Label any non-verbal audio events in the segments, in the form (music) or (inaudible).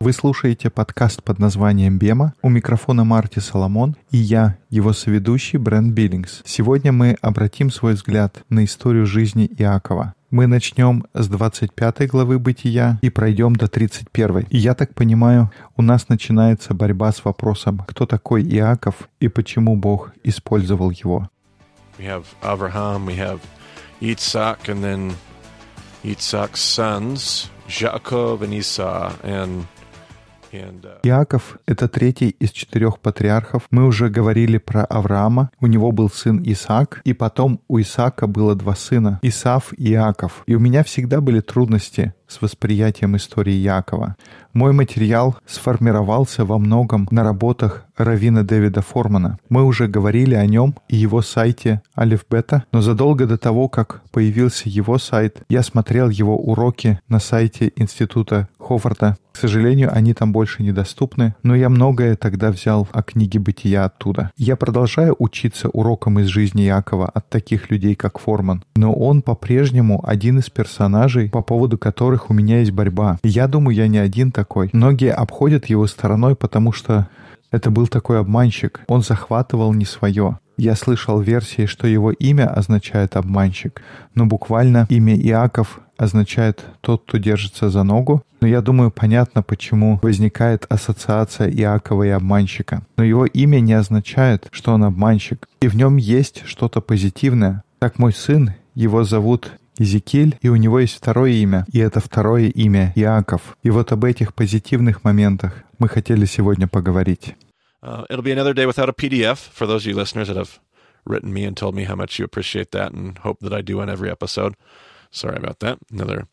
Вы слушаете подкаст под названием «Бема». У микрофона Марти Соломон и я, его соведущий Брент Биллингс. Сегодня мы обратим свой взгляд на историю жизни Иакова. Мы начнем с 25 главы Бытия и пройдем до 31. И я так понимаю, у нас начинается борьба с вопросом, кто такой Иаков и почему Бог использовал его. We have Abraham, we have Yitzhak, and then Yitzhak's sons, Jacob and Esau, and uh, Иаков — это третий из четырех патриархов. Мы уже говорили про Авраама. У него был сын Исаак, и потом у Исаака было два сына — Исав и Иаков. И у меня всегда были трудности с восприятием истории Якова. Мой материал сформировался во многом на работах Равина Дэвида Формана. Мы уже говорили о нем и его сайте Алифбета, но задолго до того, как появился его сайт, я смотрел его уроки на сайте Института Ховарда. К сожалению, они там больше недоступны, но я многое тогда взял о книге бытия оттуда. Я продолжаю учиться урокам из жизни Якова от таких людей, как Форман, но он по-прежнему один из персонажей, по поводу которых у меня есть борьба. Я думаю, я не один такой. Многие обходят его стороной, потому что это был такой обманщик. Он захватывал не свое. Я слышал версии, что его имя означает «обманщик», но буквально имя Иаков означает «тот, кто держится за ногу». Но я думаю, понятно, почему возникает ассоциация Иакова и обманщика. Но его имя не означает, что он обманщик. И в нем есть что-то позитивное. Так мой сын, его зовут Иезекииль, и у него есть второе имя, и это второе имя Иаков. И вот об этих позитивных моментах мы хотели сегодня поговорить. uh, it'll be another day without a PDF for those of you listeners that have written me and told me how much you appreciate that and hope that I do on every episode. Sorry about that. Another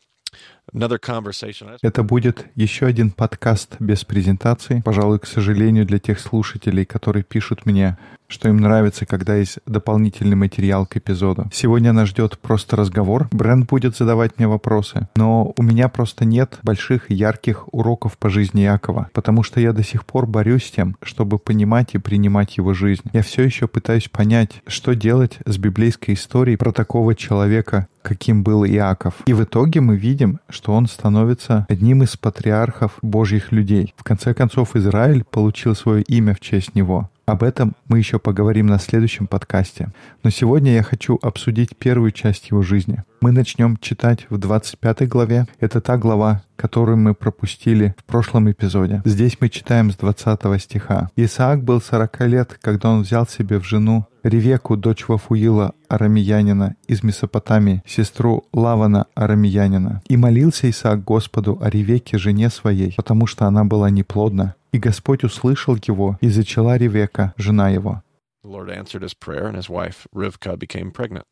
another conversation. I just- Это будет еще один подкаст без презентации. Пожалуй, к сожалению, для тех слушателей, которые пишут мне, что им нравится, когда есть дополнительный материал к эпизоду. Сегодня нас ждет просто разговор. Бренд будет задавать мне вопросы. Но у меня просто нет больших ярких уроков по жизни Якова, потому что я до сих пор борюсь с тем, чтобы понимать и принимать его жизнь. Я все еще пытаюсь понять, что делать с библейской историей про такого человека, каким был Иаков. И в итоге мы видим, что он становится одним из патриархов Божьих людей. В конце концов, Израиль получил свое имя в честь него. Об этом мы еще поговорим на следующем подкасте. Но сегодня я хочу обсудить первую часть его жизни. Мы начнем читать в 25 главе. Это та глава, которую мы пропустили в прошлом эпизоде. Здесь мы читаем с 20 стиха. «Исаак был 40 лет, когда он взял себе в жену Ревеку, дочь Вафуила, арамеянина, из Месопотамии, сестру Лавана, арамеянина. И молился Исаак Господу о Ревеке, жене своей, потому что она была неплодна. И Господь услышал его, и зачала Ревека, жена его. The Lord answered his prayer, and his wife Rivka became pregnant.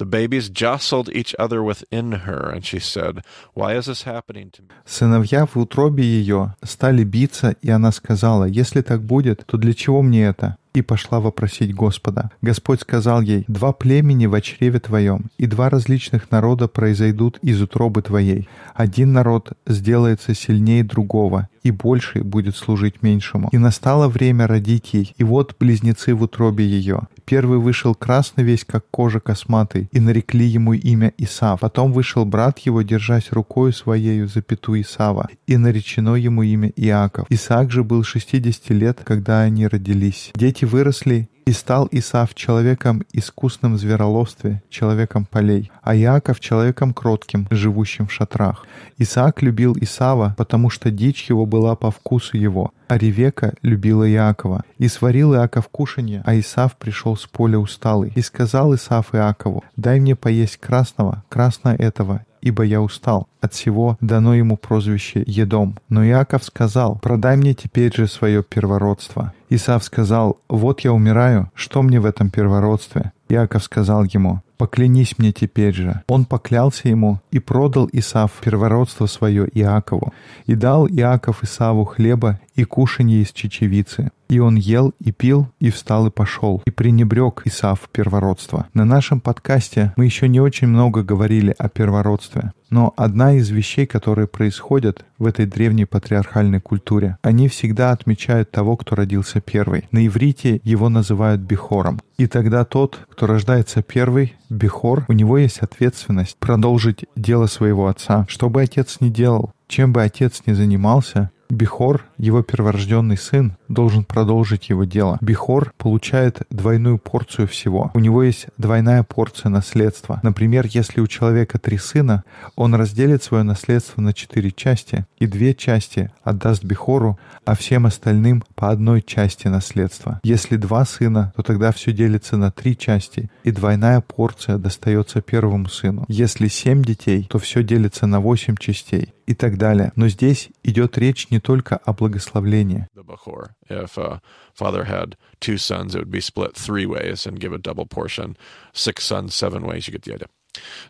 The babies jostled each other within her, and she said, Why is this happening to me? Сыновья в утробе ее стали биться, и она сказала, «Если так будет, то для чего мне это?» И пошла вопросить Господа. Господь сказал ей, «Два племени в чреве твоем, и два различных народа произойдут из утробы твоей. Один народ сделается сильнее другого, и больший будет служить меньшему. И настало время родить ей, и вот близнецы в утробе ее. Первый вышел красный весь, как кожа косматый, и нарекли ему имя Исав. Потом вышел брат его, держась рукою своею за пяту Исава, и наречено ему имя Иаков. Исаак же был 60 лет, когда они родились. Дети выросли, и стал Исав человеком искусным в звероловстве, человеком полей, а Иаков человеком кротким, живущим в шатрах. Исаак любил Исава, потому что дичь его была по вкусу его, а Ревека любила Иакова. И сварил Иаков кушанье, а Исав пришел с поля усталый. И сказал Исав Иакову, «Дай мне поесть красного, красно этого, ибо я устал. От всего дано ему прозвище Едом. Но Иаков сказал, продай мне теперь же свое первородство. Исав сказал, вот я умираю, что мне в этом первородстве? Иаков сказал ему, поклянись мне теперь же. Он поклялся ему и продал Исав первородство свое Иакову. И дал Иаков Исаву хлеба и кушанье из чечевицы. И он ел и пил, и встал и пошел, и пренебрег Исав первородство. На нашем подкасте мы еще не очень много говорили о первородстве. Но одна из вещей, которые происходят в этой древней патриархальной культуре, они всегда отмечают того, кто родился первый. На иврите его называют бихором. И тогда тот, кто рождается первый, Бихор, у него есть ответственность продолжить дело своего отца. Что бы отец ни делал, чем бы отец ни занимался, Бихор, его перворожденный сын, должен продолжить его дело. Бихор получает двойную порцию всего. У него есть двойная порция наследства. Например, если у человека три сына, он разделит свое наследство на четыре части, и две части отдаст Бихору, а всем остальным по одной части наследства. Если два сына, то тогда все делится на три части, и двойная порция достается первому сыну. Если семь детей, то все делится на восемь частей и так далее. Но здесь идет речь не только о благословлении.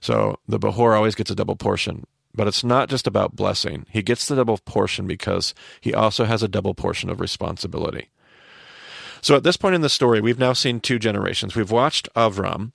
So the Behor always gets a double portion. But it's not just about blessing. He gets the double portion because he also has a double portion of responsibility. So at this point in the story, we've now seen two generations. We've watched Avram,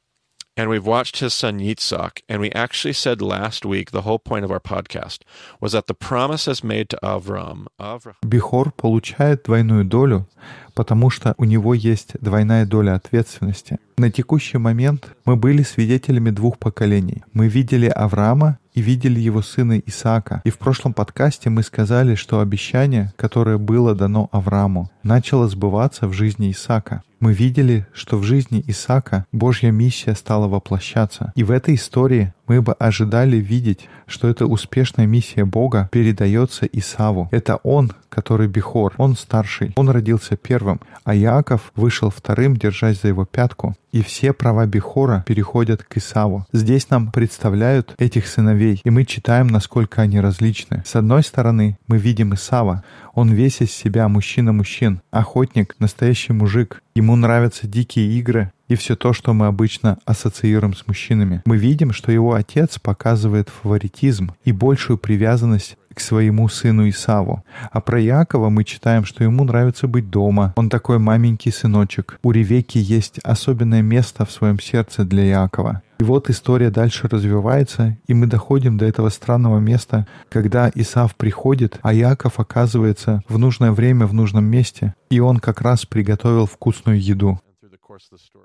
and we've watched his son Yitzhak, and we actually said last week the whole point of our podcast was that the promises made to Avram, Avram Бихор получает двойную долю, потому что у него есть двойная доля ответственности. На текущий момент мы были свидетелями двух поколений. Мы видели Авраама и видели его сына Исаака. И в прошлом подкасте мы сказали, что обещание, которое было дано Аврааму, начало сбываться в жизни Исаака. Мы видели, что в жизни Исаака Божья миссия стала воплощаться. И в этой истории мы бы ожидали видеть, что эта успешная миссия Бога передается Исаву. Это он, который Бихор, он старший, он родился первым, а Иаков вышел вторым, держась за его пятку. И все права Бихора переходят к Исаву. Здесь нам представляют этих сыновей, и мы читаем, насколько они различны. С одной стороны, мы видим Исава. Он весь из себя мужчина-мужчин, охотник, настоящий мужик. Ему нравятся дикие игры, и все то, что мы обычно ассоциируем с мужчинами. Мы видим, что его отец показывает фаворитизм и большую привязанность к своему сыну Исаву. А про Якова мы читаем, что ему нравится быть дома. Он такой маменький сыночек. У Ревеки есть особенное место в своем сердце для Якова. И вот история дальше развивается, и мы доходим до этого странного места, когда Исав приходит, а Яков оказывается в нужное время в нужном месте, и он как раз приготовил вкусную еду.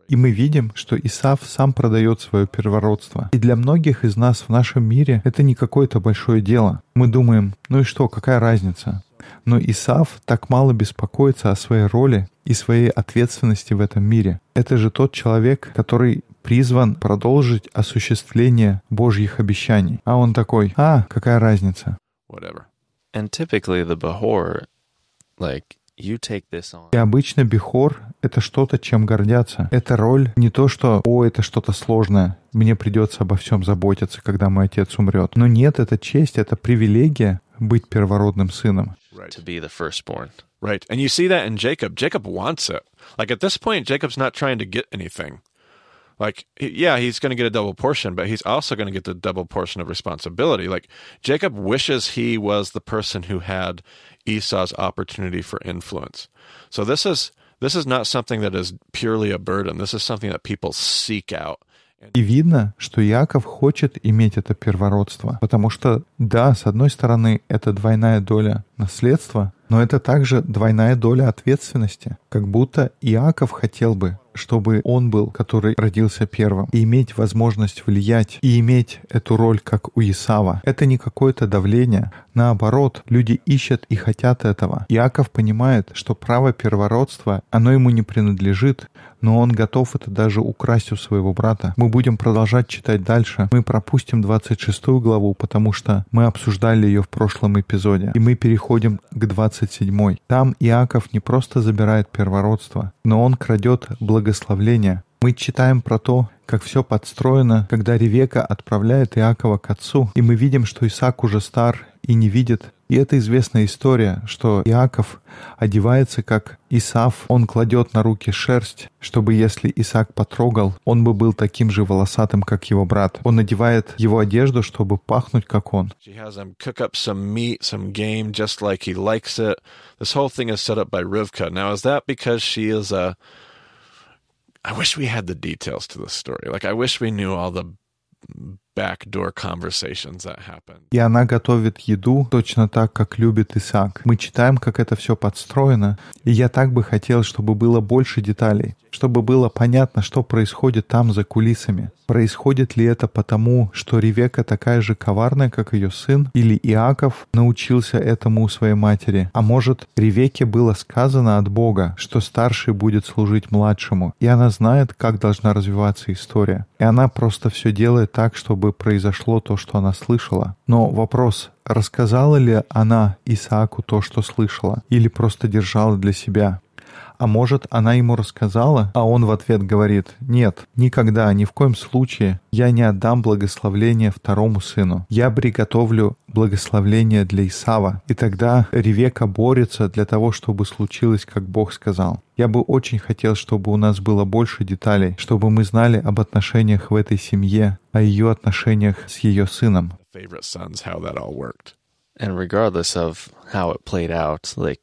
И мы видим, что Исав сам продает свое первородство. И для многих из нас в нашем мире это не какое-то большое дело. Мы думаем, ну и что, какая разница? Но Исав так мало беспокоится о своей роли и своей ответственности в этом мире. Это же тот человек, который призван продолжить осуществление Божьих обещаний. А он такой, а, какая разница? Whatever. And typically the Bahor, like you take this on. И обычно Бихор — это что-то, чем гордятся. Это роль не то, что «О, это что-то сложное, мне придется обо всем заботиться, когда мой отец умрет». Но нет, это честь, это привилегия быть первородным сыном. Right. to be the firstborn. Right. And you see that in Jacob. Jacob wants it. Like at this point, Jacob's not trying to get anything. Like, he- yeah, he's going to get a double portion, but he's also going to get the double portion of responsibility. Like, Jacob wishes he was the person who had Esau's opportunity for influence. So this is this is not something that is purely a burden. This is something that people seek out. И видно, что Яков хочет иметь это первородство. Потому что, да, с одной стороны, это двойная доля наследства, но это также двойная доля ответственности. Как будто Иаков хотел бы, чтобы он был, который родился первым, и иметь возможность влиять, и иметь эту роль, как у Исава. Это не какое-то давление. Наоборот, люди ищут и хотят этого. Иаков понимает, что право первородства, оно ему не принадлежит, но он готов это даже украсть у своего брата. Мы будем продолжать читать дальше. Мы пропустим 26 главу, потому что мы обсуждали ее в прошлом эпизоде. И мы переходим к 27. Там Иаков не просто забирает первородство, но он крадет благословление. Мы читаем про то, как все подстроено, когда Ревека отправляет Иакова к отцу, и мы видим, что Исаак уже стар и не видит. И это известная история, что Иаков одевается как Исав, он кладет на руки шерсть, чтобы если Исаак потрогал, он бы был таким же волосатым, как его брат. Он надевает его одежду, чтобы пахнуть, как он. I wish we had the details to this story. Like, I wish we knew all the backdoor conversations that happen. И она готовит еду точно так, как любит Исаак. Мы читаем, как это все подстроено. И я так бы хотел, чтобы было больше деталей, чтобы было понятно, что происходит там за кулисами. Происходит ли это потому, что Ревека такая же коварная, как ее сын, или Иаков научился этому у своей матери? А может, Ревеке было сказано от Бога, что старший будет служить младшему, и она знает, как должна развиваться история. И она просто все делает так, чтобы произошло то, что она слышала. Но вопрос, рассказала ли она Исааку то, что слышала, или просто держала для себя? А может, она ему рассказала, а он в ответ говорит, «Нет, никогда, ни в коем случае я не отдам благословление второму сыну. Я приготовлю благословление для Исава». И тогда Ревека борется для того, чтобы случилось, как Бог сказал. Я бы очень хотел, чтобы у нас было больше деталей, чтобы мы знали об отношениях в этой семье, о ее отношениях с ее сыном. And regardless of how it played out, like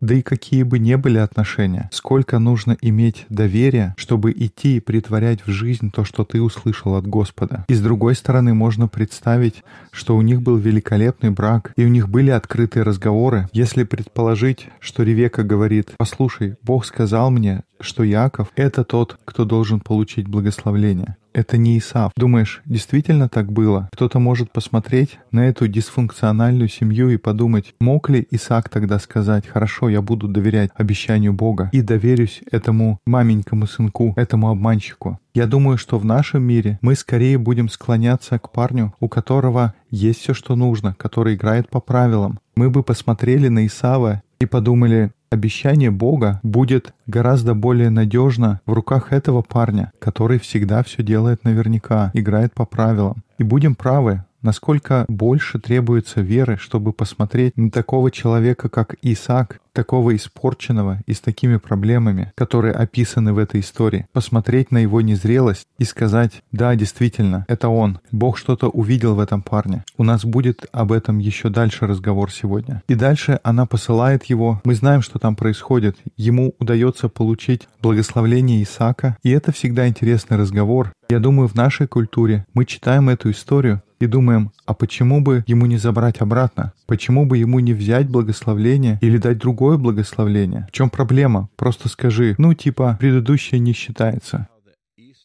Да и какие бы ни были отношения, сколько нужно иметь доверия, чтобы идти и притворять в жизнь то, что ты услышал от Господа. И с другой стороны, можно представить, что у них был великолепный брак, и у них были открытые разговоры. Если предположить, что Ревека говорит, «Послушай, Бог сказал мне, что Яков — это тот, кто должен получить благословление. Это не Исав. Думаешь, действительно так было? Кто-то может посмотреть на эту дисфункциональную семью и подумать, мог ли Исаак тогда сказать, хорошо, я буду доверять обещанию Бога и доверюсь этому маменькому сынку, этому обманщику. Я думаю, что в нашем мире мы скорее будем склоняться к парню, у которого есть все, что нужно, который играет по правилам. Мы бы посмотрели на Исава и подумали, обещание Бога будет гораздо более надежно в руках этого парня, который всегда все делает наверняка, играет по правилам. И будем правы, насколько больше требуется веры, чтобы посмотреть на такого человека, как Исаак, такого испорченного и с такими проблемами, которые описаны в этой истории, посмотреть на его незрелость и сказать, да, действительно, это он. Бог что-то увидел в этом парне. У нас будет об этом еще дальше разговор сегодня. И дальше она посылает его. Мы знаем, что там происходит. Ему удается получить благословление Исаака. И это всегда интересный разговор. Я думаю, в нашей культуре мы читаем эту историю и думаем, а почему бы ему не забрать обратно? Почему бы ему не взять благословление или дать другое благословление? В чем проблема? Просто скажи, ну типа, предыдущее не считается.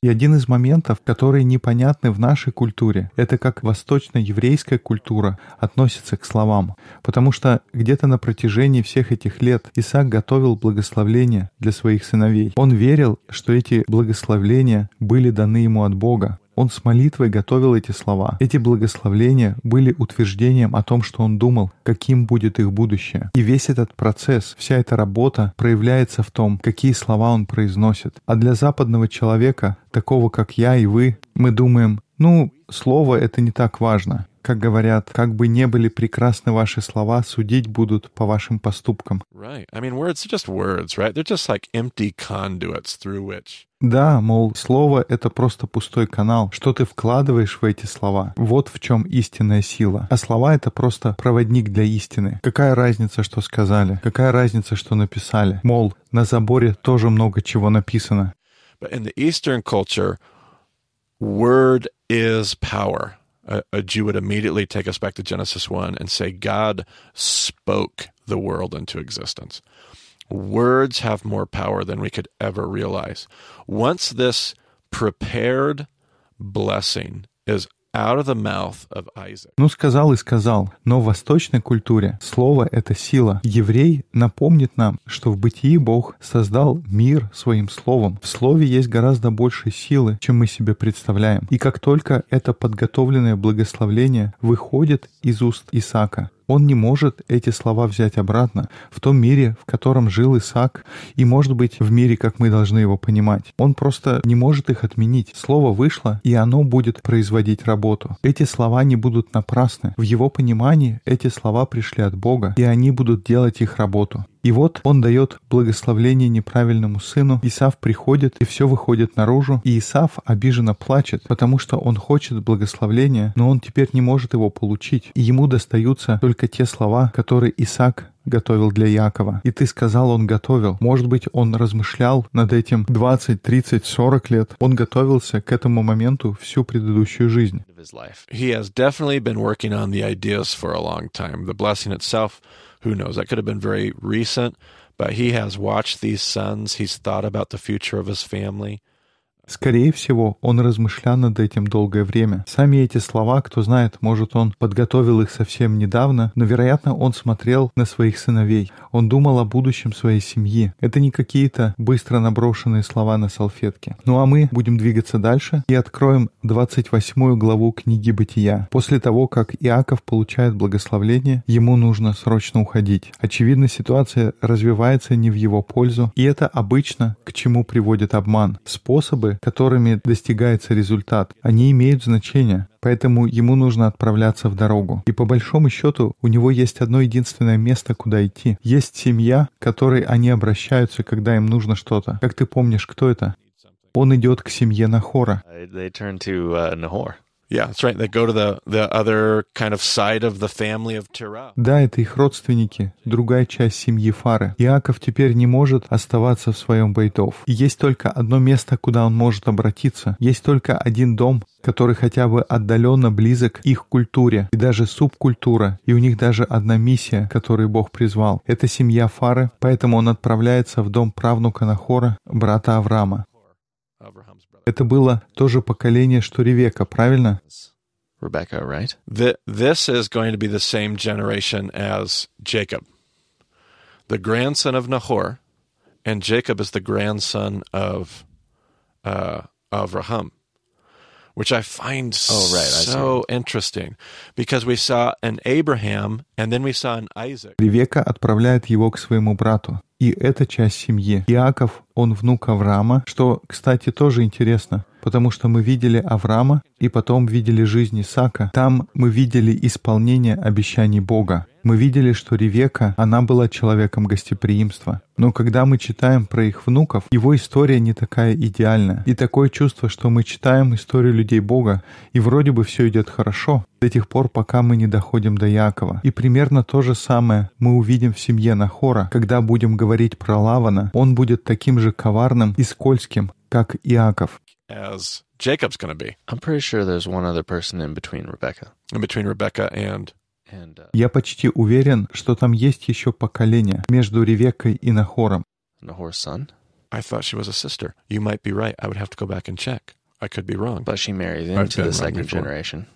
И один из моментов, которые непонятны в нашей культуре, это как восточно-еврейская культура относится к словам. Потому что где-то на протяжении всех этих лет Исаак готовил благословления для своих сыновей. Он верил, что эти благословления были даны ему от Бога. Он с молитвой готовил эти слова. Эти благословления были утверждением о том, что он думал, каким будет их будущее. И весь этот процесс, вся эта работа проявляется в том, какие слова он произносит. А для западного человека, такого как я и вы, мы думаем, ну, слово это не так важно. Как говорят, как бы не были прекрасны ваши слова, судить будут по вашим поступкам. Да, мол, слово — это просто пустой канал. Что ты вкладываешь в эти слова? Вот в чем истинная сила. А слова — это просто проводник для истины. Какая разница, что сказали? Какая разница, что написали? Мол, на заборе тоже много чего написано. But in the Eastern culture, word is power. A, a Jew would immediately take us back to Genesis 1 and say, God spoke the world into existence. Words have more power than we could ever realize. Once this prepared blessing is Ну, сказал и сказал, но в восточной культуре слово — это сила. Еврей напомнит нам, что в бытии Бог создал мир своим словом. В слове есть гораздо больше силы, чем мы себе представляем. И как только это подготовленное благословление выходит из уст Исаака, он не может эти слова взять обратно в том мире, в котором жил Исаак, и, может быть, в мире, как мы должны его понимать. Он просто не может их отменить. Слово вышло, и оно будет производить работу. Эти слова не будут напрасны. В его понимании эти слова пришли от Бога, и они будут делать их работу. И вот он дает благословление неправильному сыну. Исав приходит, и все выходит наружу. И Исав обиженно плачет, потому что он хочет благословления, но он теперь не может его получить. И ему достаются только те слова, которые Исаак готовил для Якова. И ты сказал, он готовил. Может быть, он размышлял над этим 20, 30, 40 лет. Он готовился к этому моменту всю предыдущую жизнь. Who knows? That could have been very recent, but he has watched these sons. He's thought about the future of his family. Скорее всего, он размышлял над этим долгое время. Сами эти слова, кто знает, может, он подготовил их совсем недавно, но, вероятно, он смотрел на своих сыновей. Он думал о будущем своей семьи. Это не какие-то быстро наброшенные слова на салфетке. Ну а мы будем двигаться дальше и откроем 28 главу книги Бытия. После того, как Иаков получает благословление, ему нужно срочно уходить. Очевидно, ситуация развивается не в его пользу, и это обычно к чему приводит обман. Способы, которыми достигается результат, они имеют значение, поэтому ему нужно отправляться в дорогу. И по большому счету у него есть одно единственное место, куда идти. Есть семья, к которой они обращаются, когда им нужно что-то. Как ты помнишь, кто это? Он идет к семье Нахора. Yeah, that's right. They go to the, the other kind of side of the family of Terah. Да, это их родственники, другая часть семьи Фары. Иаков теперь не может оставаться в своем Бейтов. Есть только одно место, куда он может обратиться. Есть только один дом, который хотя бы отдаленно близок их культуре и даже субкультура, и у них даже одна миссия, которую Бог призвал. Это семья Фары, поэтому он отправляется в дом правнука Нахора, брата Авраама. Это было то же поколение, что Ревека, правильно? Rebecca, right? Th- this is going to be the same generation as Jacob, the grandson of Nahor, and Jacob is the grandson of uh, Avraham, which I find Oh, right, I so interesting because we saw an Abraham and then we saw an Isaac. Ревека отправляет его к своему брату. И это часть семьи. Иаков, он внук Авраама, что, кстати, тоже интересно, потому что мы видели Авраама и потом видели жизнь Исаака. Там мы видели исполнение обещаний Бога. Мы видели, что Ревека, она была человеком гостеприимства. Но когда мы читаем про их внуков, его история не такая идеальная. И такое чувство, что мы читаем историю людей Бога, и вроде бы все идет хорошо, до тех пор, пока мы не доходим до Якова. И примерно то же самое мы увидим в семье Нахора, когда будем говорить про Лавана. Он будет таким же коварным и скользким, как Иаков. As Jacob's going to be I'm pretty sure there's one other person in between Rebecca in between Rebecca and and uh, Я почти уверен, что там есть еще поколение между Ревеккой и Нахором. Nahor's son. I thought she was a sister. You might be right. I would have to go back and check. I could be wrong. But she marries I've into been the wrong second before. generation.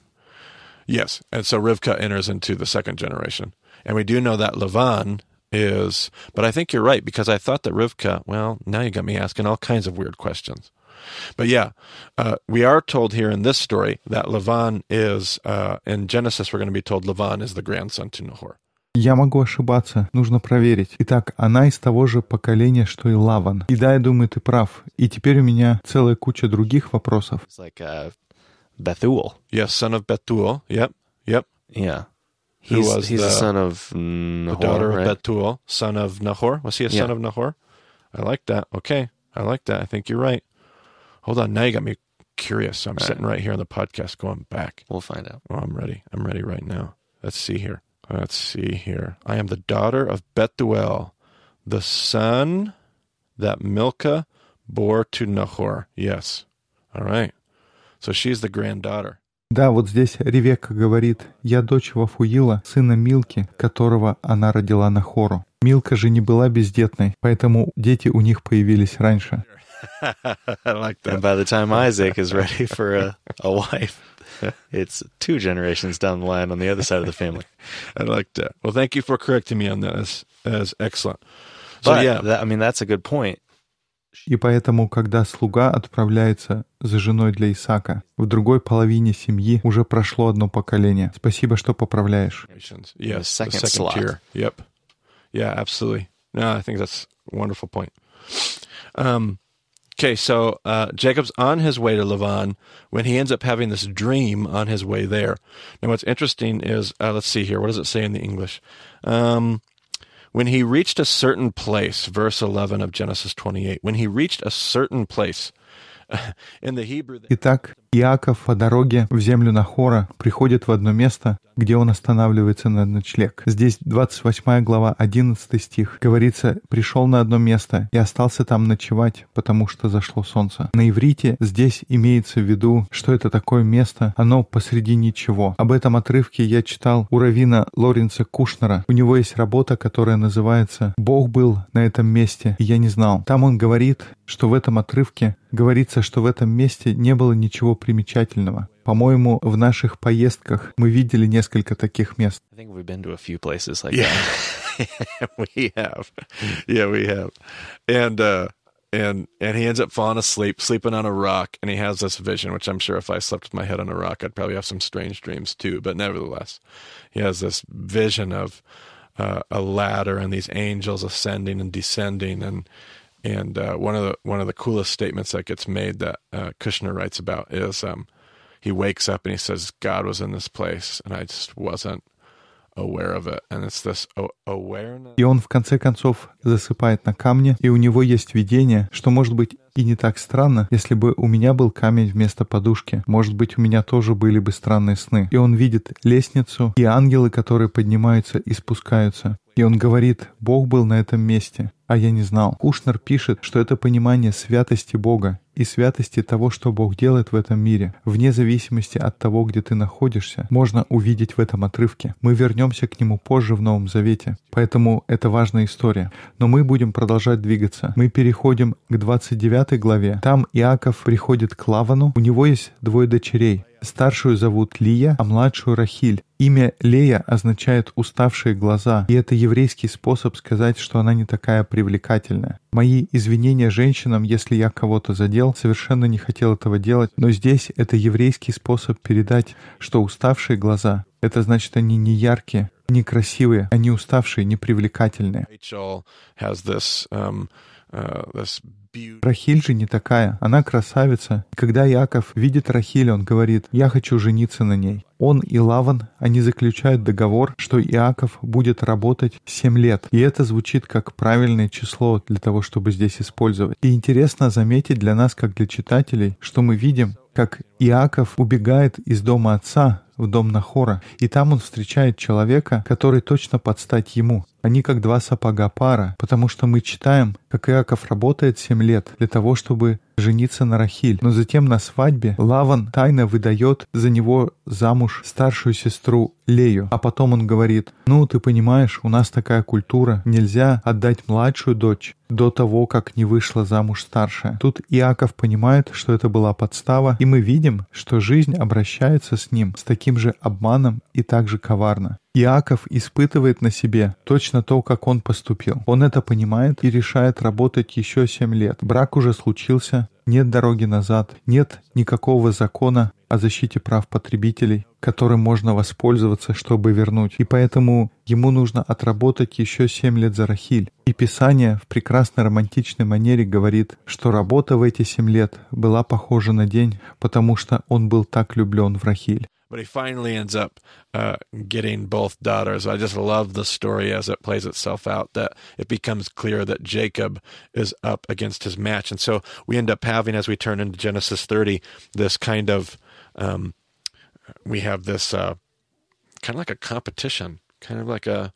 Yes, and so Rivka enters into the second generation, and we do know that Lavan is. But I think you're right because I thought that Rivka. Well, now you got me asking all kinds of weird questions. But yeah, uh, we are told here in this story that Lavan is uh, in Genesis. We're going to be told Lavan is the grandson to Nahor. Я могу ошибаться, нужно проверить. Итак, она из того же поколения, что и Лаван. И да, я думаю, ты прав. И теперь у меня целая куча других вопросов. It's like uh, Bethuel. Yes, son of Bethuel. Yep, yep. Yeah. Who He's, was he's the- the son of The daughter right? of Bethuel, son of Nahor. Was he a son of Nahor? I like that. Okay, I like that. I think you're right. Hold on, now you got me curious. I'm All sitting right here on the podcast, going back. We'll find out. Oh, I'm ready. I'm ready right now. Let's see here. Let's see here. I am the daughter of Bethuel, the son that Milcah bore to Nahor. Yes. All right. So she's the granddaughter. Да, вот здесь Ревекка говорит, «Я дочь Вафуила, сына Милки, которого она родила на хору». Милка же не была бездетной, поэтому дети у них появились раньше. And by the time Isaac is ready for a, a wife, it's two generations down the line on the other side of the family. I like that. Well, thank you for correcting me on that. That's, that's excellent. So But yeah, that, I mean, that's a good point. И поэтому, когда слуга отправляется за женой для Исаака, в другой половине семьи уже прошло одно поколение. Спасибо, что поправляешь. generations. Yes, the second second, slot. tier. Yep. Yeah, absolutely. No, I think that's a wonderful point. Um, okay, so uh, Jacob's on his way to Lavan when he ends up having this dream on his way there. Now, what's interesting is, uh, let's see here. What does it say in the English? Um, when he reached a certain place, verse 11 of Genesis 28, when he reached a certain place, (laughs) in the Hebrew, Итак, Иаков по дороге в землю Нахора приходит в одно место, где он останавливается на ночлег. Здесь 28 глава, 11 стих. Говорится, пришел на одно место и остался там ночевать, потому что зашло солнце. На иврите здесь имеется в виду, что это такое место, оно посреди ничего. Об этом отрывке я читал у равина Лоренца Кушнера. У него есть работа, которая называется «Бог был на этом месте, и я не знал». Там он говорит, что в этом отрывке говорится, что в этом месте не было ничего примечательного. По-моему, в наших поездках мы видели несколько таких мест. I think we've been to a few places like Yeah. that. (laughs) we have. Yeah, we have. And uh and and he ends up falling asleep, sleeping on a rock, and he has this vision, which I'm sure if I slept with my head on a rock, I'd probably have some strange dreams too. But nevertheless, he has this vision of uh, a ladder and these angels ascending and descending, and and uh, one of the one of the coolest statements that gets made that uh, Kushner writes about is um, he wakes up and he says, "God was in this place, and I just wasn't И он в конце концов засыпает на камне, и у него есть видение, что может быть и не так странно, если бы у меня был камень вместо подушки. Может быть, у меня тоже были бы странные сны. И он видит лестницу и ангелы, которые поднимаются и спускаются. И он говорит, Бог был на этом месте, а я не знал. Кушнер пишет, что это понимание святости Бога и святости того, что Бог делает в этом мире, вне зависимости от того, где ты находишься, можно увидеть в этом отрывке. Мы вернемся к нему позже в Новом Завете, поэтому это важная история. Но мы будем продолжать двигаться. Мы переходим к 29 главе. Там Иаков приходит к Лавану, у него есть двое дочерей. Старшую зовут Лия, а младшую Рахиль. Имя Лея означает «уставшие глаза», и это еврейский способ сказать, что она не такая привлекательная. Мои извинения женщинам, если я кого-то задел, совершенно не хотел этого делать, но здесь это еврейский способ передать, что уставшие глаза — это значит, они не яркие, не красивые, они уставшие, непривлекательные. Rachel. Рахиль же не такая, она красавица. Когда Яков видит Рахиль, он говорит, я хочу жениться на ней. Он и Лаван, они заключают договор, что Иаков будет работать 7 лет. И это звучит как правильное число для того, чтобы здесь использовать. И интересно заметить для нас, как для читателей, что мы видим, как Иаков убегает из дома отца в дом Нахора, и там он встречает человека, который точно под стать ему. Они как два сапога пара, потому что мы читаем, как Иаков работает 7 лет для того, чтобы жениться на Рахиль. Но затем на свадьбе Лаван тайно выдает за него замуж старшую сестру Лею. А потом он говорит, ну, ты понимаешь, у нас такая культура, нельзя отдать младшую дочь до того, как не вышла замуж старшая. Тут Иаков понимает, что это была подстава, и мы видим, что жизнь обращается с ним с таким же обманом и так же коварно. Иаков испытывает на себе точно то, как он поступил. Он это понимает и решает работать еще семь лет. Брак уже случился, нет дороги назад, нет никакого закона о защите прав потребителей, которым можно воспользоваться, чтобы вернуть. И поэтому ему нужно отработать еще семь лет за Рахиль. И Писание в прекрасной романтичной манере говорит, что работа в эти семь лет была похожа на день, потому что он был так влюблен в Рахиль. But he finally ends up uh, getting both daughters. I just love the story as it plays itself out that it becomes clear that Jacob is up against his match. And so we end up having, as we turn into Genesis 30, this kind of, um, we have this uh, kind of like a competition, kind of like a,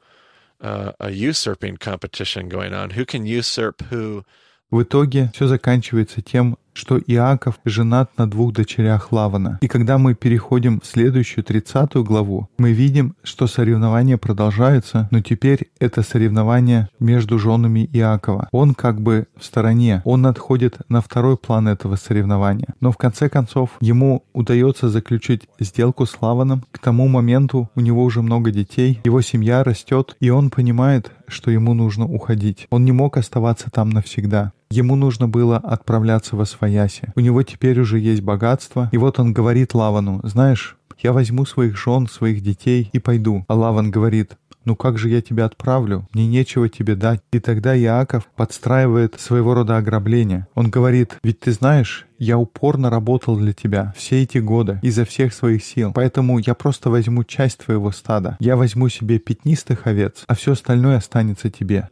uh, a usurping competition going on. Who can usurp who? В итоге все заканчивается тем, что Иаков женат на двух дочерях Лавана. И когда мы переходим в следующую 30 главу, мы видим, что соревнования продолжаются, но теперь это соревнование между женами Иакова. Он как бы в стороне, он отходит на второй план этого соревнования. Но в конце концов ему удается заключить сделку с Лаваном. К тому моменту у него уже много детей, его семья растет, и он понимает, что ему нужно уходить. Он не мог оставаться там навсегда. Ему нужно было отправляться во свояси. У него теперь уже есть богатство. И вот он говорит Лавану, знаешь, я возьму своих жен, своих детей и пойду. А Лаван говорит, ну как же я тебя отправлю? Мне нечего тебе дать. И тогда Иаков подстраивает своего рода ограбление. Он говорит, ведь ты знаешь, я упорно работал для тебя все эти годы изо всех своих сил, поэтому я просто возьму часть твоего стада. Я возьму себе пятнистых овец, а все остальное останется тебе.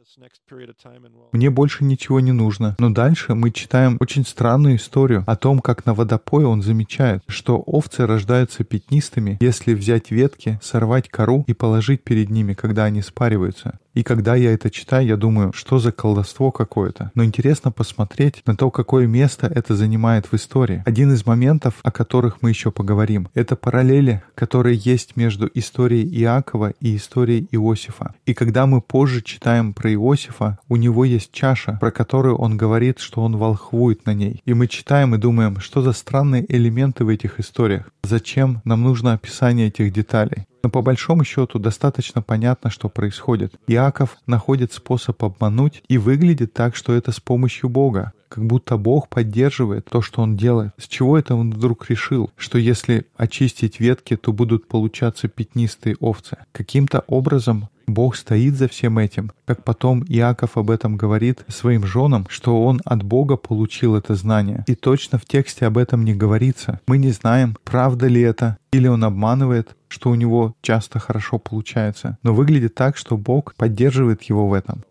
Мне больше ничего не нужно. Но дальше мы читаем очень странную историю о том, как на водопое он замечает, что овцы рождаются пятнистыми, если взять ветки, сорвать кору и положить перед ними, когда они спариваются. И когда я это читаю, я думаю, что за колдовство какое-то. Но интересно посмотреть на то, какое место это занимает в истории. Один из моментов, о которых мы еще поговорим, это параллели, которые есть между историей Иакова и историей Иосифа. И когда мы позже читаем про Иосифа, у него есть чаша, про которую он говорит, что он волхвует на ней. И мы читаем и думаем, что за странные элементы в этих историях. Зачем нам нужно описание этих деталей? Но по большому счету достаточно понятно, что происходит. Иаков находит способ обмануть и выглядит так, что это с помощью Бога. Как будто Бог поддерживает то, что он делает. С чего это он вдруг решил, что если очистить ветки, то будут получаться пятнистые овцы? Каким-то образом Бог стоит за всем этим, как потом Иаков об этом говорит своим женам, что он от Бога получил это знание. И точно в тексте об этом не говорится. Мы не знаем, правда ли это, или он обманывает, что у него часто хорошо получается. Но выглядит так, что Бог поддерживает его в этом.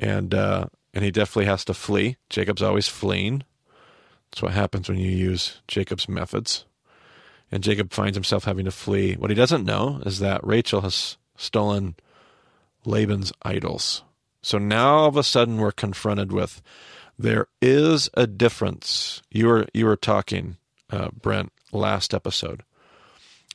Uh, and he definitely has to flee. Jacob's always fleeing. That's what happens when you use Jacob's methods. And Jacob finds himself having to flee. What he doesn't know is that Rachel has stolen Laban's idols. So now all of a sudden we're confronted with there is a difference. You were you were talking, uh, Brent, last episode.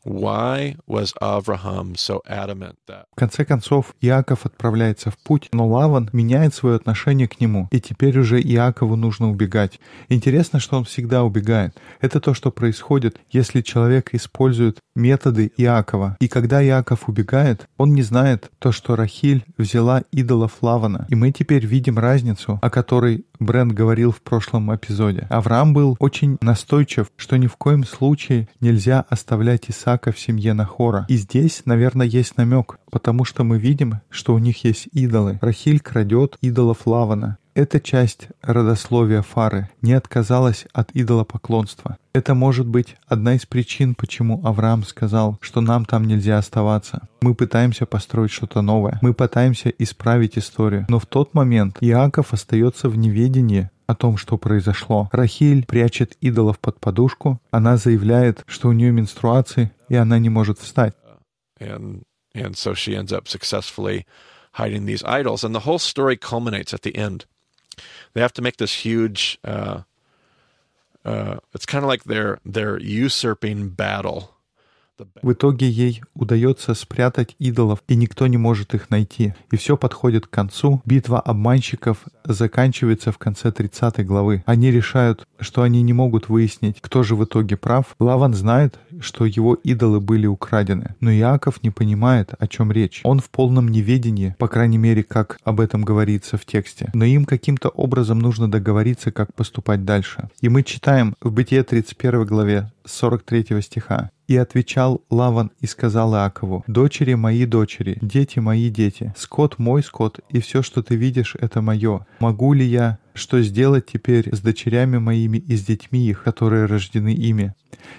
Why was Avraham so adamant that? В конце концов, Иаков отправляется в путь, но Лаван меняет свое отношение к нему, и теперь уже Иакову нужно убегать. Интересно, что он всегда убегает. Это то, что происходит, если человек использует методы Иакова. И когда Иаков убегает, он не знает то, что Рахиль взяла идолов Лавана. И мы теперь видим разницу, о которой Брент говорил в прошлом эпизоде. Авраам был очень настойчив, что ни в коем случае нельзя оставлять Исаака в семье Нахора. И здесь, наверное, есть намек, потому что мы видим, что у них есть идолы. Рахиль крадет идолов Лавана. Эта часть родословия Фары не отказалась от идолопоклонства. Это может быть одна из причин, почему Авраам сказал, что нам там нельзя оставаться. Мы пытаемся построить что-то новое. Мы пытаемся исправить историю. Но в тот момент Иаков остается в неведении о том, что произошло. Рахиль прячет идолов под подушку. Она заявляет, что у нее менструации, и она не может встать. And and so she ends up successfully hiding these idols, and the whole story culminates at the end. They have to make this huge. Uh, uh, it's kind of like they're they're usurping battle. В итоге ей удается спрятать идолов, и никто не может их найти. И все подходит к концу. Битва обманщиков заканчивается в конце 30 главы. Они решают, что они не могут выяснить, кто же в итоге прав. Лаван знает, что его идолы были украдены. Но Иаков не понимает, о чем речь. Он в полном неведении, по крайней мере, как об этом говорится в тексте. Но им каким-то образом нужно договориться, как поступать дальше. И мы читаем в Бытие 31 главе 43 стиха. «И отвечал Лаван и сказал Иакову, «Дочери мои дочери, дети мои дети, скот мой скот, и все, что ты видишь, это мое. Могу ли я что сделать теперь с дочерями моими и с детьми их, которые рождены ими?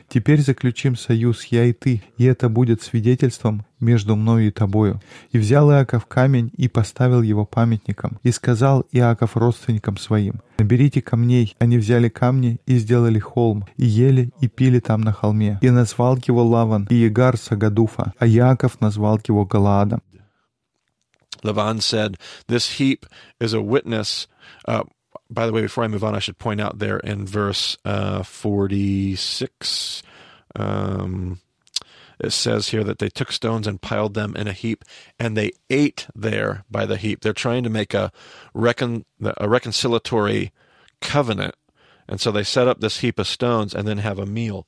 Теперь заключим союз, я и ты, и это будет свидетельством между мною и тобою. И взял Иаков камень и поставил его памятником. И сказал Иаков родственникам своим, наберите камней. Они взяли камни и сделали холм, и ели, и пили там на холме. И назвал его Лаван, и Егар Сагадуфа, а Иаков назвал его Галаадом. Lavan said, This heap is a witness. Uh, by the way, before I move on, I should point out there in verse uh, 46, um, it says here that they took stones and piled them in a heap, and they ate there by the heap. They're trying to make a, recon, a reconciliatory covenant. And so they set up this heap of stones and then have a meal.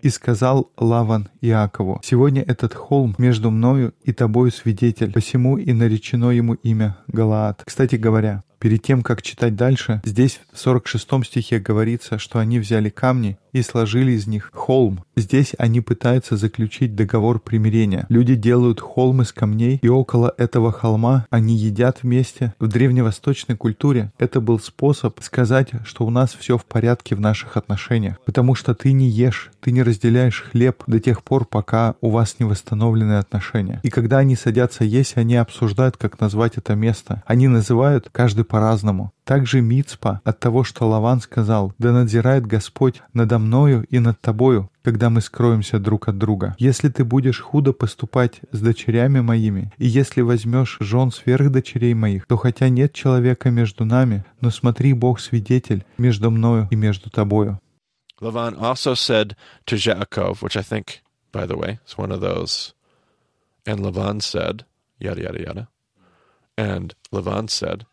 И сказал Лаван Иакову, «Сегодня этот холм между мною и тобою свидетель, посему и наречено ему имя Галаад». Кстати говоря, Перед тем, как читать дальше, здесь в 46 стихе говорится, что они взяли камни и сложили из них холм. Здесь они пытаются заключить договор примирения. Люди делают холм из камней, и около этого холма они едят вместе. В древневосточной культуре это был способ сказать, что у нас все в порядке в наших отношениях, потому что ты не ешь, ты не разделяешь хлеб до тех пор, пока у вас не восстановлены отношения. И когда они садятся есть, они обсуждают, как назвать это место. Они называют каждый по-разному. Также Мицпа от того, что Лаван сказал, «Да надзирает Господь надо мною и над тобою, когда мы скроемся друг от друга. Если ты будешь худо поступать с дочерями моими, и если возьмешь жен сверх дочерей моих, то хотя нет человека между нами, но смотри, Бог свидетель между мною и между тобою». Lavan also said to Yaakov, which I think, by the way, is one of those, and Lavan said, yada, yada, yada. And Lavan said,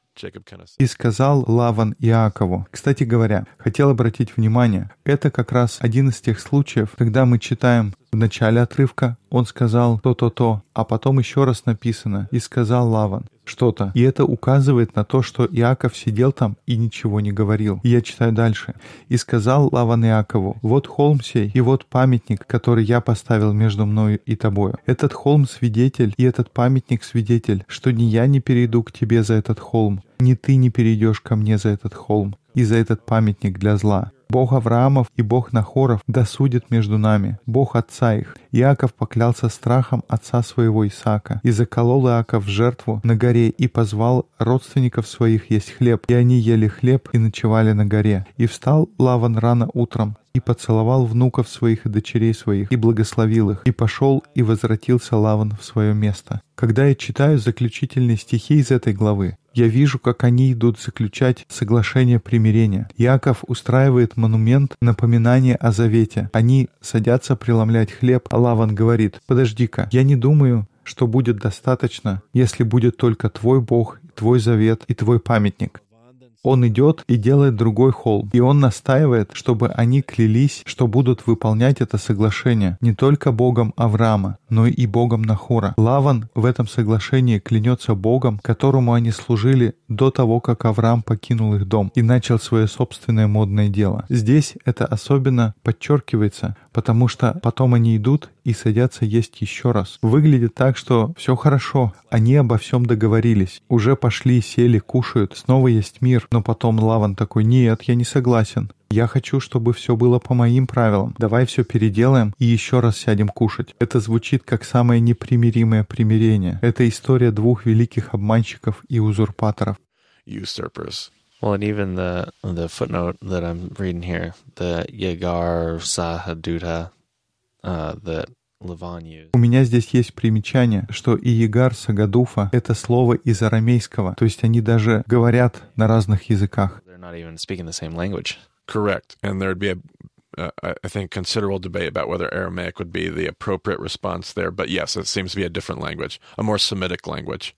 и сказал Лаван Иакову. Кстати говоря, хотел обратить внимание, это как раз один из тех случаев, когда мы читаем в начале отрывка он сказал то-то-то, а потом еще раз написано «и сказал Лаван» что-то. И это указывает на то, что Иаков сидел там и ничего не говорил. И я читаю дальше. «И сказал Лаван Иакову, вот холм сей, и вот памятник, который я поставил между мною и тобою. Этот холм свидетель, и этот памятник свидетель, что ни я не перейду к тебе за этот холм, ни ты не перейдешь ко мне за этот холм и за этот памятник для зла. Бог Авраамов и Бог Нахоров досудит между нами, Бог отца их. Иаков поклялся страхом отца своего Исаака, и заколол Иаков в жертву на горе, и позвал родственников своих есть хлеб, и они ели хлеб и ночевали на горе. И встал Лаван рано утром, и поцеловал внуков своих и дочерей своих, и благословил их, и пошел и возвратился Лаван в свое место. Когда я читаю заключительные стихи из этой главы, я вижу, как они идут заключать соглашение примирения. Яков устраивает монумент напоминания о завете. Они садятся преломлять хлеб, а Лаван говорит, «Подожди-ка, я не думаю, что будет достаточно, если будет только твой Бог, твой завет и твой памятник. Он идет и делает другой холм. И он настаивает, чтобы они клялись, что будут выполнять это соглашение не только Богом Авраама, но и Богом Нахора. Лаван в этом соглашении клянется Богом, которому они служили до того, как Авраам покинул их дом и начал свое собственное модное дело. Здесь это особенно подчеркивается, потому что потом они идут и садятся есть еще раз. Выглядит так, что все хорошо, они обо всем договорились, уже пошли, сели, кушают, снова есть мир, но потом Лаван такой, нет, я не согласен. Я хочу, чтобы все было по моим правилам. Давай все переделаем и еще раз сядем кушать. Это звучит как самое непримиримое примирение. Это история двух великих обманщиков и узурпаторов. Usurpers. Well, and even the the footnote that I'm reading here, the Yagar Sahaduta uh, that Lavan used. У меня здесь есть примечание, что и Егар Сагадуфа — это слово из арамейского, то есть они даже говорят на разных языках. They're not even speaking the same language. Correct. And there'd be a, uh, I think, considerable debate about whether Aramaic would be the appropriate response there. But yes, it seems to be a different language, a more Semitic language.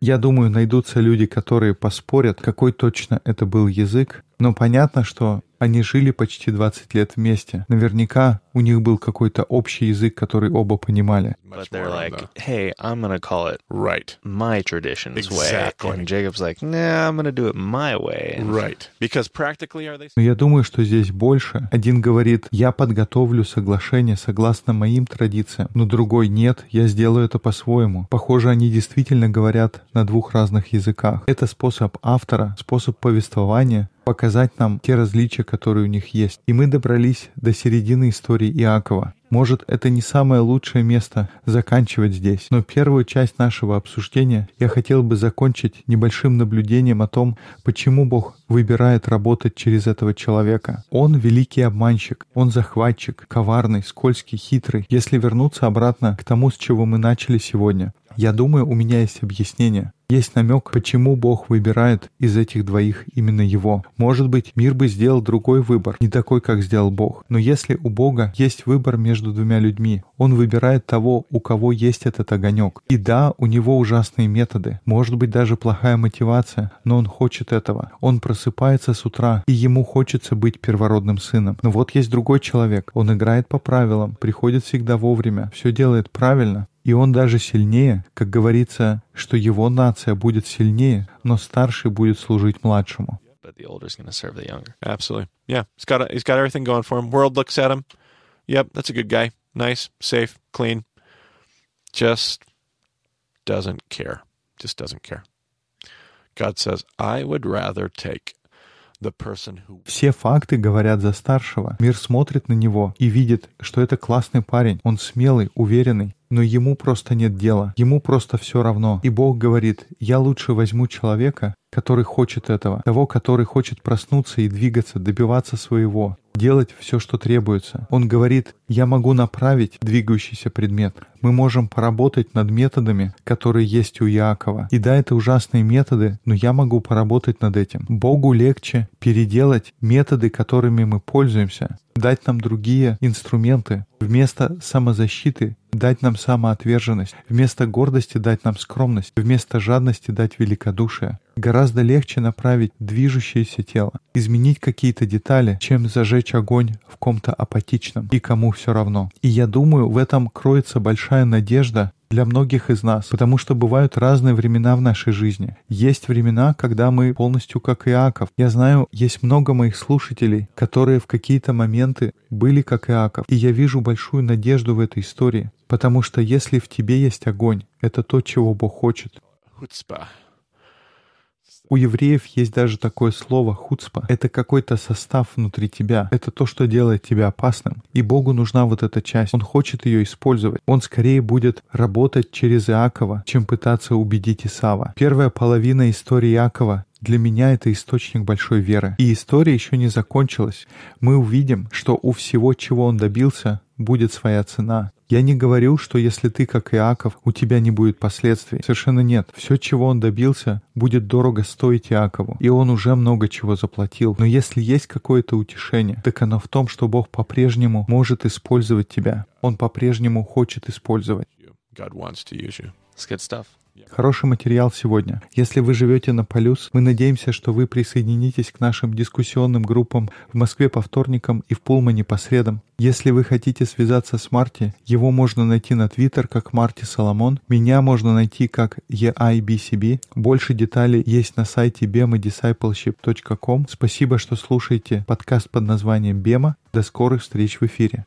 Я думаю, найдутся люди, которые поспорят, какой точно это был язык, но понятно, что они жили почти 20 лет вместе. Наверняка у них был какой-то общий язык, который оба понимали. But they're like, hey, I'm going to call it right. my tradition's Exactly. way. And Jacob's like, nah, I'm going to do it my way. And Right. Because practically, are they? Но я думаю, что здесь больше. Один говорит, я подготовлю соглашение согласно моим традициям, но другой нет, я сделаю это по-своему. Похоже, они действительно говорят на двух разных языках. Это способ автора, способ повествования, показать нам те различия, которые у них есть. И мы добрались до середины истории Иакова. Может, это не самое лучшее место заканчивать здесь, но первую часть нашего обсуждения я хотел бы закончить небольшим наблюдением о том, почему Бог выбирает работать через этого человека. Он великий обманщик, он захватчик, коварный, скользкий, хитрый. Если вернуться обратно к тому, с чего мы начали сегодня, я думаю, у меня есть объяснение. Есть намек, почему Бог выбирает из этих двоих именно его. Может быть, мир бы сделал другой выбор, не такой, как сделал Бог. Но если у Бога есть выбор между между двумя людьми. Он выбирает того, у кого есть этот огонек. И да, у него ужасные методы, может быть даже плохая мотивация, но он хочет этого. Он просыпается с утра, и ему хочется быть первородным сыном. Но вот есть другой человек, он играет по правилам, приходит всегда вовремя, все делает правильно, и он даже сильнее, как говорится, что его нация будет сильнее, но старший будет служить младшему. But the older is going to serve the younger. Absolutely. Yeah. He's got he's got everything going for him. World looks at him. Yep, that's a good guy. Nice, safe, clean. Just doesn't care. Just doesn't care. God says, I would rather take Все факты говорят за старшего. Мир смотрит на него и видит, что это классный парень. Он смелый, уверенный. Но ему просто нет дела. Ему просто все равно. И Бог говорит, я лучше возьму человека, который хочет этого. Того, который хочет проснуться и двигаться, добиваться своего делать все, что требуется. Он говорит, я могу направить двигающийся предмет. Мы можем поработать над методами, которые есть у Якова. И да, это ужасные методы, но я могу поработать над этим. Богу легче переделать методы, которыми мы пользуемся, дать нам другие инструменты. Вместо самозащиты дать нам самоотверженность. Вместо гордости дать нам скромность. Вместо жадности дать великодушие. Гораздо легче направить движущееся тело, изменить какие-то детали, чем зажечь огонь в ком-то апатичном и кому все равно. И я думаю, в этом кроется большая надежда для многих из нас, потому что бывают разные времена в нашей жизни. Есть времена, когда мы полностью как Иаков. Я знаю, есть много моих слушателей, которые в какие-то моменты были как Иаков. И я вижу большую надежду в этой истории, потому что если в тебе есть огонь, это то, чего Бог хочет. chutzpah. У евреев есть даже такое слово «хуцпа». Это какой-то состав внутри тебя. Это то, что делает тебя опасным. И Богу нужна вот эта часть. Он хочет ее использовать. Он скорее будет работать через Иакова, чем пытаться убедить Исава. Первая половина истории Иакова для меня это источник большой веры. И история еще не закончилась. Мы увидим, что у всего, чего он добился, будет своя цена. Я не говорю, что если ты как Иаков, у тебя не будет последствий. Совершенно нет. Все, чего он добился, будет дорого стоить Иакову. И он уже много чего заплатил. Но если есть какое-то утешение, так оно в том, что Бог по-прежнему может использовать тебя. Он по-прежнему хочет использовать. God wants to use you. It's good stuff. Хороший материал сегодня. Если вы живете на Полюс, мы надеемся, что вы присоединитесь к нашим дискуссионным группам в Москве по вторникам и в Пулмане по средам. Если вы хотите связаться с Марти, его можно найти на Твиттер как Марти Соломон, меня можно найти как EIBCB. Больше деталей есть на сайте bemadiscipleship.com. Спасибо, что слушаете подкаст под названием «Бема». До скорых встреч в эфире.